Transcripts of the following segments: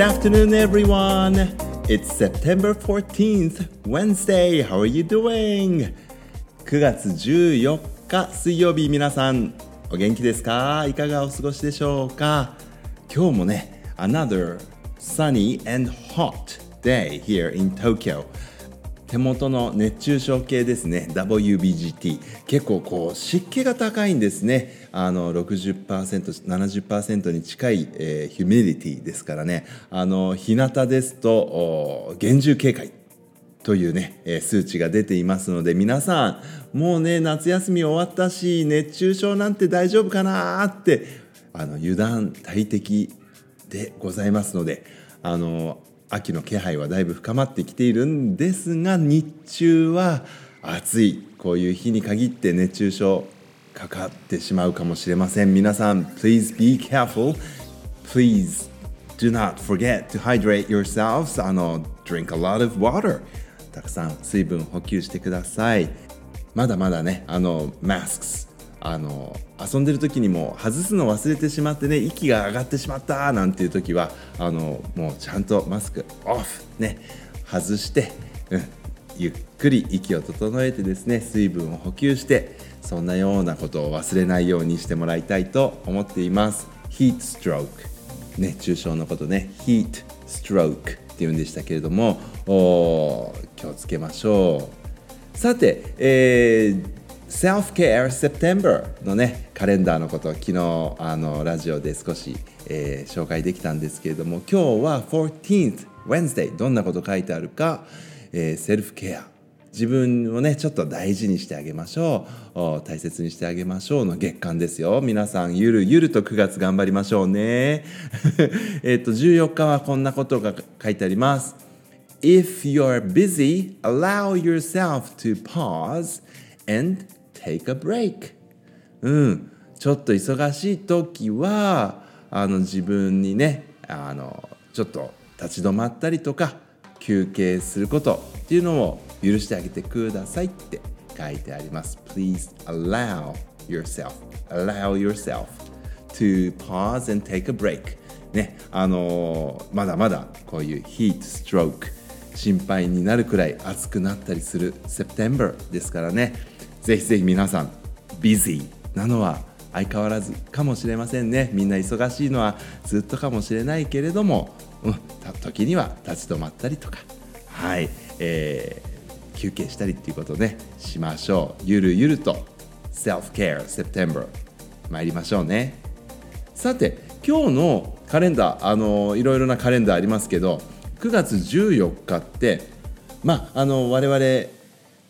Good afternoon, everyone. It's September 14th, Wednesday. How are you doing? 9月14日水曜日皆さんお元気ですかいかがお過ごしでしょうか今日もね Another sunny and hot day here in Tokyo 手元の熱中症計ですね。WBGT 結構こう湿気が高いんですね。あの 60%70% に近い、えー、ヒュミディティですからね。あの日向ですと厳重警戒というね、えー、数値が出ていますので皆さんもうね夏休み終わったし熱中症なんて大丈夫かなってあの油断大敵でございますのであの秋の気配はだいぶ深まってきているんですが日中は暑い。こういう日に限って熱中症かかってしまうかもしれません。皆さん Please be careful. Please do not forget to hydrate yourselves. あの drink a lot of water. たくさん水分補給してください。まだまだねあの masks あの遊んでる時にも外すの忘れてしまってね息が上がってしまったなんていう時はあのもうちゃんとマスクオフね外して、うん、ゆっくり息を整えてですね水分を補給してそんなようなことを忘れないようにしてもらいたいと思っています。ヒートストローク熱中症のことね。ヒートストロークっていうんでしたけれども気をつけましょう。さて、えー Self-Care September のねカレンダーのことを昨日あのラジオで少し、えー、紹介できたんですけれども今日は 14th Wednesday どんなこと書いてあるか、えー、セルフケア自分をねちょっと大事にしてあげましょう。大切にしてあげましょうの月間ですよ。皆さんゆるゆると9月頑張りましょうね。えっと14日はこんなことが書いてあります。If you're busy allow yourself to pause and take a break. うん。ちょっと忙しい時はあの自分にねあのちょっと立ち止まったりとか休憩することっていうのを許してあげてくださいって書いてあります。Please allow yourself allow yourself to pause and take a break. ねあのまだまだこういうヒートストローク心配になるくらい暑くなったりする September ですからね。ぜひぜひ皆さん busy なのは相変わらずかもしれませんね。みんな忙しいのはずっとかもしれないけれども、うん、時には立ち止まったりとか。はい、えー、休憩したりっていうことねしましょう。ゆるゆると Self-Care September 参りましょうね。さて今日のカレンダーあのいろいろなカレンダーありますけど9月14日ってまああの我々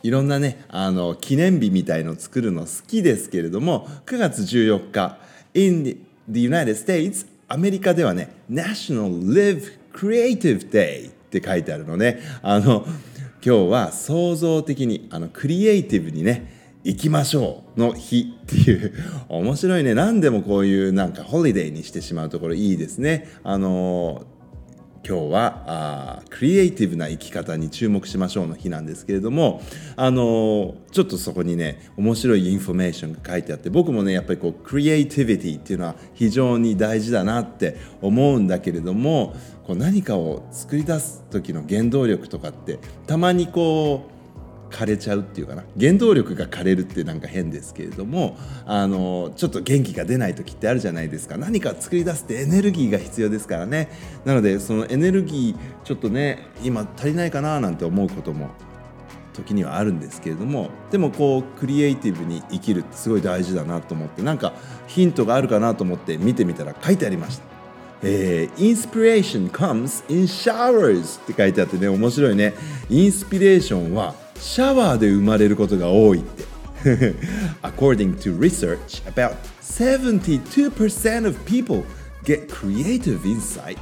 いろんなねあの記念日みたいのを作るの好きですけれども9月14日 In the United States アメリカではね National Live Creative Day って書いてあるのね。あの今日は創造的にあのクリエイティブにね行きましょうの日っていう面白いね。何でもこういうなんかホリデーにしてしまうところいいですね。あの今日はあクリエイティブな生き方に注目しましょうの日なんですけれどもあのちょっとそこにね面白いインフォメーションが書いてあって僕もねやっぱりこうクリエイティビティっていうのは非常に大事だなって思うんだけれどもこう何かを作り出す時の原動力とかってたまにこう枯れちゃうっていうかな。原動力が枯れるってなんか変ですけれどもあのちょっと元気が出ない時ってあるじゃないですか。何か作り出すってエネルギーが必要ですからね。なのでそのエネルギーちょっとね今足りないかななんて思うことも時にはあるんですけれどもでもこうクリエイティブに生きるってすごい大事だなと思ってなんかヒントがあるかなと思って見てみたら書いてありました。えー、Inspiration comes in showers って書いてあってね面白いね。インスピレーションはシャワーで生まれることが多いって。According to research, about 72% of people get creative insight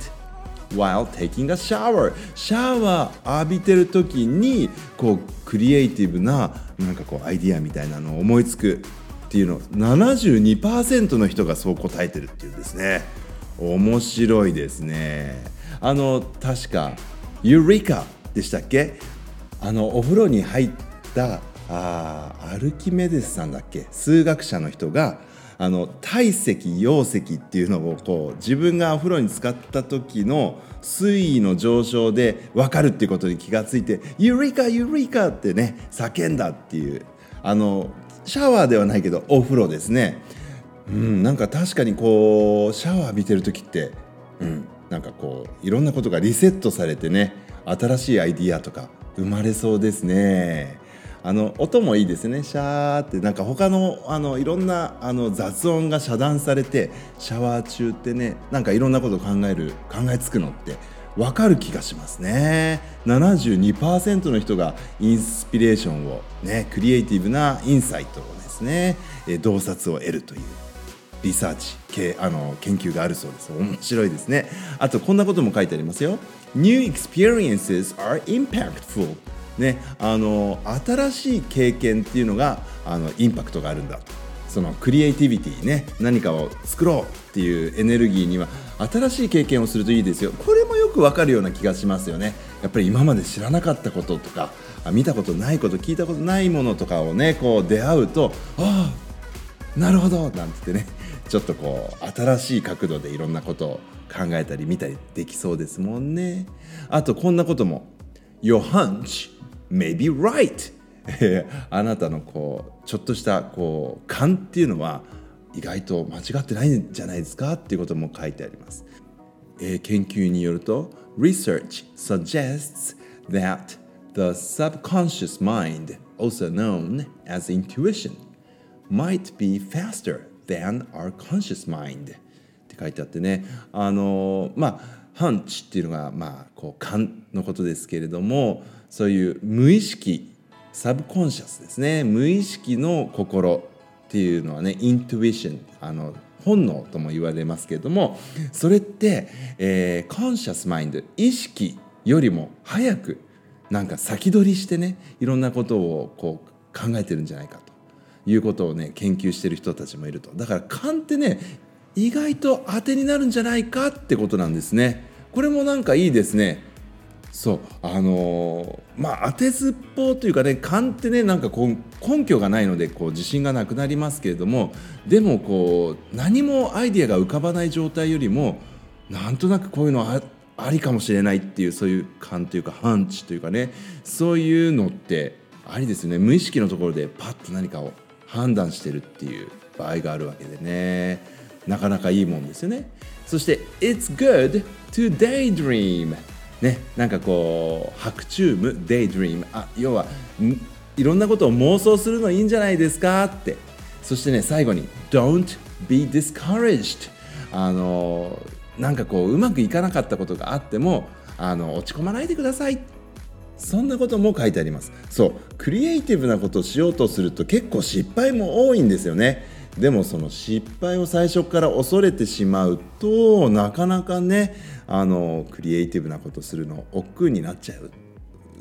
while taking a shower. シャワー浴びてる時にこうクリエイティブななんかこうアイディアみたいなのを思いつくっていうの。72%の人がそう答えてるっていうんですね。面白いですね。あの確かユリカでしたっけ？あのお風呂に入ったあアルキメデスさんだっけ？数学者の人があの体積溶積っていうのをこう自分がお風呂に使った時の水位の上昇で分かるっていうことに気がついて「ユリカユリカ!」ってね叫んだっていうあのシャワーではないけどお風呂ですね。うん、なんか確かにこうシャワー浴びてる時って、うん、なんかこういろんなことがリセットされてね新しいアイディアとか生まれそうですね。あの音もいいですね。シャーってなんか他のあのいろんなあの雑音が遮断されてシャワー中ってねなんかいろんなこと考える考えつくのって分かる気がしますね。72%の人がインスピレーションをねクリエイティブなインサイトをですね洞察を得るという。リサーチ系あの研究があるそうです。面白いですね。あとこんなことも書いてありますよ。New experiences are impactful ね、あの新しい経験っていうのがあのインパクトがあるんだ。そのクリエイティビティね。何かを作ろうっていうエネルギーには新しい経験をするといいですよ。これもよくわかるような気がしますよね。やっぱり今まで知らなかったこととか見たことないこと聞いたことないものとかをねこう出会うとああなるほどなんてね。ちょっとこう新しい角度でいろんなことを考えたり見たりできそうですもんね。あとこんなことも。Your hunch may be right あなたのこうちょっとしたこう勘っていうのは意外と間違ってないんじゃないですかっていうことも書いてあります、えー、研究によると Research suggests that the subconscious mind also known as intuition might be faster than our conscious mind って書いてあってね。あのまあハンチっていうのがまあこう勘のことですけれどもそういう無意識subconscious ですね。無意識の心っていうのはね intuition あの本能とも言われますけれどもそれって、えー、 conscious mind 意識よりも早くなんか先取りしてねいろんなことをこう考えてるんじゃないかいうことをね研究してる人たちもいると。だから勘ってね意外と当てになるんじゃないかってことなんですね。これもなんかいいですね。そう。あのー、まあ当てずっぽうというかね勘ってねなんかこう根拠がないのでこう自信がなくなりますけれどもでもこう何もアイディアが浮かばない状態よりもなんとなくこういうのあありかもしれないっていうそういう勘というかハンチというかねそういうのってありですよね。無意識のところでパッと何かを判断してるっていう場合があるわけでね。なかなかいいもんですよね。そして「It's good to daydream」ねなんかこう白チューム daydream あ要はいろんなことを妄想するのいいんじゃないですかって。そしてね最後に don't be discouraged あのなんかこううまくいかなかったことがあってもあの落ち込まないでください。そんなことも書いてあります。そうクリエイティブなことをしようとすると結構失敗も多いんですよね。でもその失敗を最初から恐れてしまうとなかなかねあのクリエイティブなことするの億劫になっちゃう。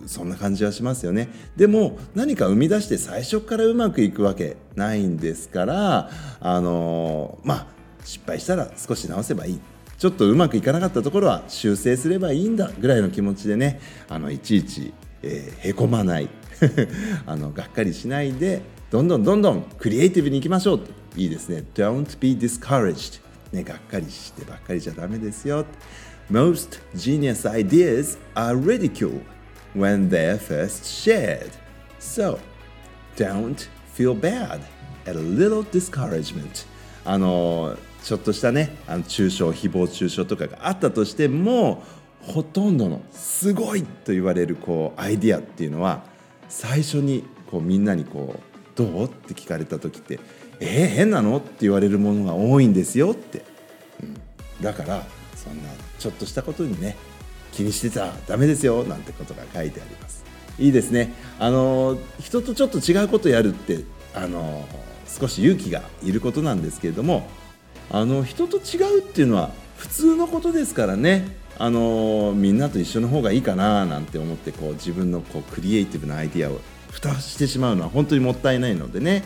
そんな感じはしますよね。でも何か生み出して最初からうまくいくわけないんですからあのまあ失敗したら少し直せばいい。ちょっとうまくいかなかったところは修正すればいいんだぐらいの気持ちでねあのいちいち、えー、へこまない。あのがっかりしないでどんどんどんどんクリエイティブにいきましょういいですね。Don't be discouraged ねがっかりしてばっかりじゃダメですよ Most genius ideas are ridiculed when they're first shared. So don't feel bad at a little discouragement. あのちょっとしたねあの中傷誹謗中傷とかがあったとしてもほとんどのすごいと言われるこうアイディアっていうのは最初にこうみんなにこうどう？って聞かれた時ってえー、変なの？って言われるものが多いんですよって、うん、だからそんなちょっとしたことにね気にしてたらダメですよなんてことが書いてあります。いいですね。あの人とちょっと違うことやるってあの少し勇気がいることなんですけれどもあの人と違うっていうのは普通のことですからねあのみんなと一緒の方がいいかななんて思ってこう自分のこうクリエイティブなアイディアを蓋してしまうのは本当にもったいないのでね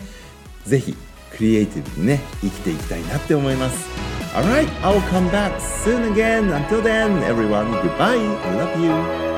ぜひクリエイティブにね生きていきたいなって思います Alright, I'll come back soon again. Until then, everyone, goodbye. I love you.